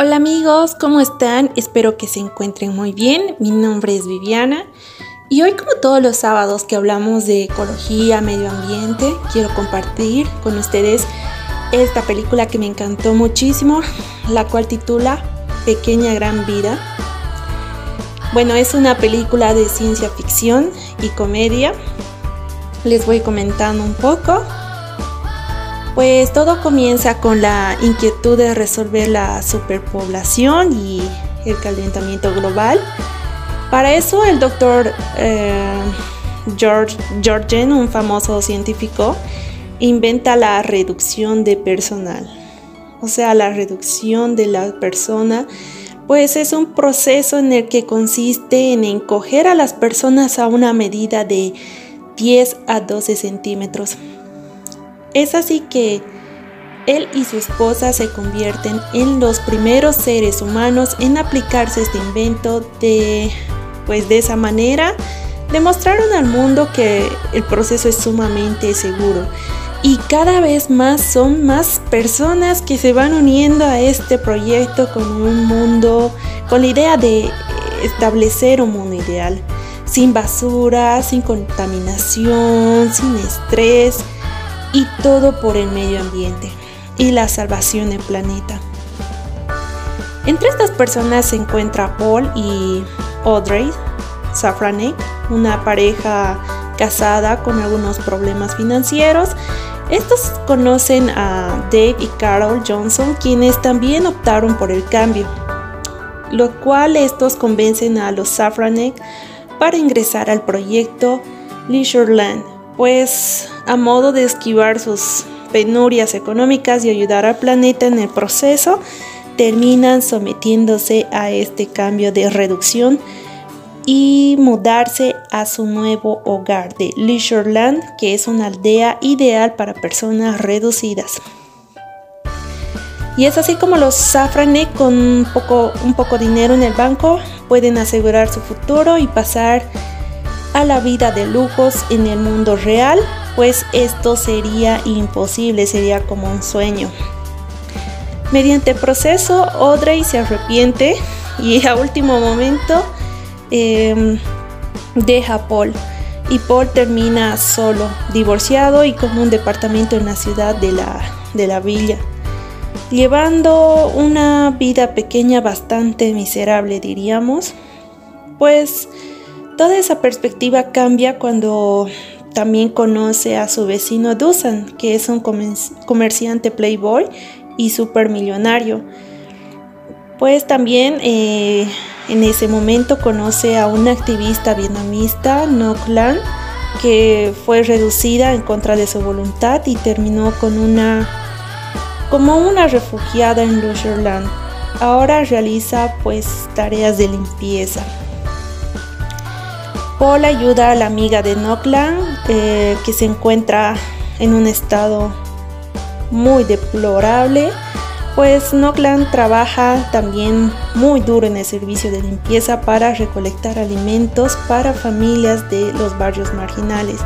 Hola amigos, ¿cómo están? Espero que se encuentren muy bien. Mi nombre es Viviana y hoy como todos los sábados que hablamos de ecología, medio ambiente, quiero compartir con ustedes esta película que me encantó muchísimo, la cual titula Pequeña Gran Vida. Bueno, es una película de ciencia ficción y comedia. Les voy comentando un poco. Pues todo comienza con la inquietud de resolver la superpoblación y el calentamiento global. Para eso el doctor eh, George Georgen, un famoso científico, inventa la reducción de personal. O sea, la reducción de la persona, pues es un proceso en el que consiste en encoger a las personas a una medida de 10 a 12 centímetros es así que él y su esposa se convierten en los primeros seres humanos en aplicarse este invento de, pues de esa manera, demostraron al mundo que el proceso es sumamente seguro. Y cada vez más son más personas que se van uniendo a este proyecto con un mundo, con la idea de establecer un mundo ideal, sin basura, sin contaminación, sin estrés y todo por el medio ambiente y la salvación del planeta. Entre estas personas se encuentra Paul y Audrey Safranek, una pareja casada con algunos problemas financieros. Estos conocen a Dave y Carol Johnson, quienes también optaron por el cambio, lo cual estos convencen a los Safranek para ingresar al proyecto Leisureland, pues a modo de esquivar sus penurias económicas y ayudar al planeta en el proceso, terminan sometiéndose a este cambio de reducción y mudarse a su nuevo hogar de Leisureland, que es una aldea ideal para personas reducidas. Y es así como los Safranek con un poco, un poco dinero en el banco pueden asegurar su futuro y pasar a la vida de lujos en el mundo real pues esto sería imposible, sería como un sueño. Mediante proceso, Audrey se arrepiente y a último momento em, deja a Paul. Y Paul termina solo, divorciado y con un departamento en la ciudad de la, de la villa, llevando una vida pequeña bastante miserable, diríamos. Pues toda esa perspectiva cambia cuando también conoce a su vecino Dusan, que es un comerciante playboy y supermillonario. Pues también eh, en ese momento conoce a una activista vietnamista, Ngoc Lan, que fue reducida en contra de su voluntad y terminó con una como una refugiada en Lucherland. Ahora realiza pues tareas de limpieza. Paul ayuda a la amiga de Noklan eh, que se encuentra en un estado muy deplorable, pues Noklan trabaja también muy duro en el servicio de limpieza para recolectar alimentos para familias de los barrios marginales.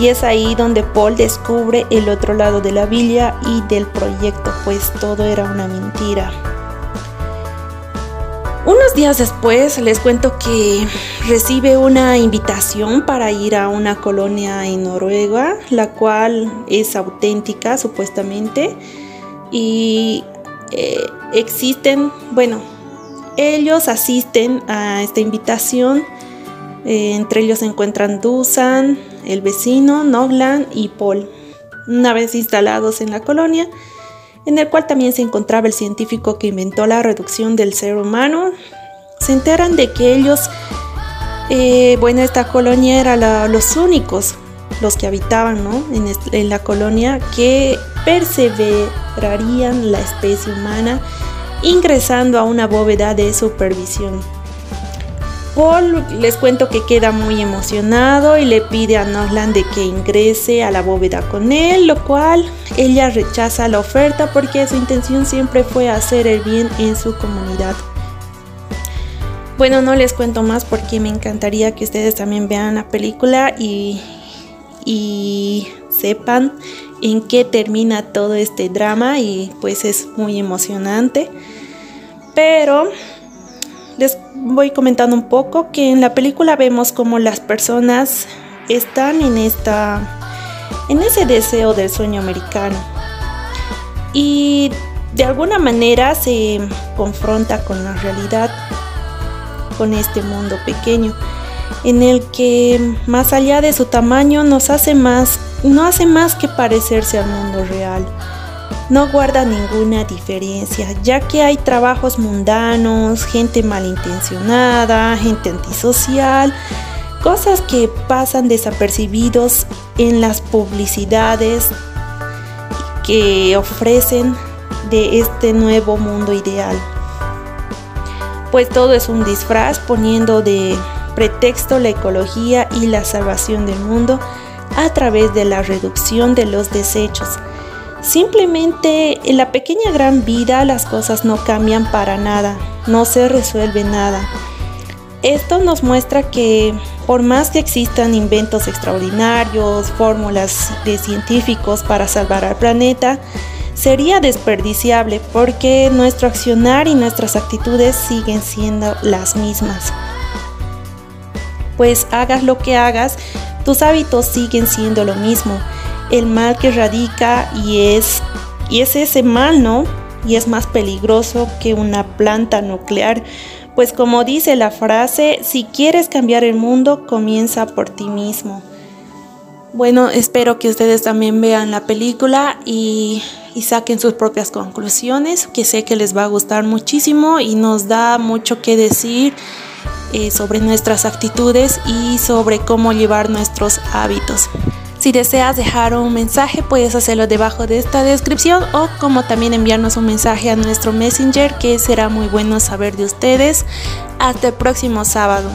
Y es ahí donde Paul descubre el otro lado de la villa y del proyecto, pues todo era una mentira. Días después les cuento que recibe una invitación para ir a una colonia en Noruega, la cual es auténtica supuestamente. Y eh, existen, bueno, ellos asisten a esta invitación. Eh, entre ellos se encuentran Dusan, el vecino, Noglan y Paul. Una vez instalados en la colonia, en el cual también se encontraba el científico que inventó la reducción del ser humano. Se enteran de que ellos, eh, bueno, esta colonia era los únicos, los que habitaban en, en la colonia, que perseverarían la especie humana ingresando a una bóveda de supervisión. Paul les cuento que queda muy emocionado y le pide a Norland de que ingrese a la bóveda con él, lo cual ella rechaza la oferta porque su intención siempre fue hacer el bien en su comunidad. Bueno, no les cuento más porque me encantaría que ustedes también vean la película y, y sepan en qué termina todo este drama y pues es muy emocionante. pero les voy comentando un poco que en la película vemos como las personas están en esta en ese deseo del sueño americano y de alguna manera se confronta con la realidad con este mundo pequeño en el que más allá de su tamaño nos hace más no hace más que parecerse al mundo real no guarda ninguna diferencia, ya que hay trabajos mundanos, gente malintencionada, gente antisocial, cosas que pasan desapercibidos en las publicidades que ofrecen de este nuevo mundo ideal. Pues todo es un disfraz poniendo de pretexto la ecología y la salvación del mundo a través de la reducción de los desechos Simplemente en la pequeña gran vida las cosas no cambian para nada, no se resuelve nada. Esto nos muestra que por más que existan inventos extraordinarios, fórmulas de científicos para salvar al planeta, sería desperdiciable porque nuestro accionar y nuestras actitudes siguen siendo las mismas. Pues hagas lo que hagas, tus hábitos siguen siendo lo mismo el mal que radica y es, y es ese mal, ¿no? Y es más peligroso que una planta nuclear. Pues como dice la frase, si quieres cambiar el mundo, comienza por ti mismo. Bueno, espero que ustedes también vean la película y, saquen sus propias conclusiones, que sé que les va a gustar muchísimo y nos da mucho que decir eh, sobre nuestras actitudes y sobre cómo llevar nuestros hábitos. Si deseas dejar un mensaje, puedes hacerlo debajo de esta descripción o como también enviarnos un mensaje a nuestro Messenger, que será muy bueno saber de ustedes. Hasta el próximo sábado.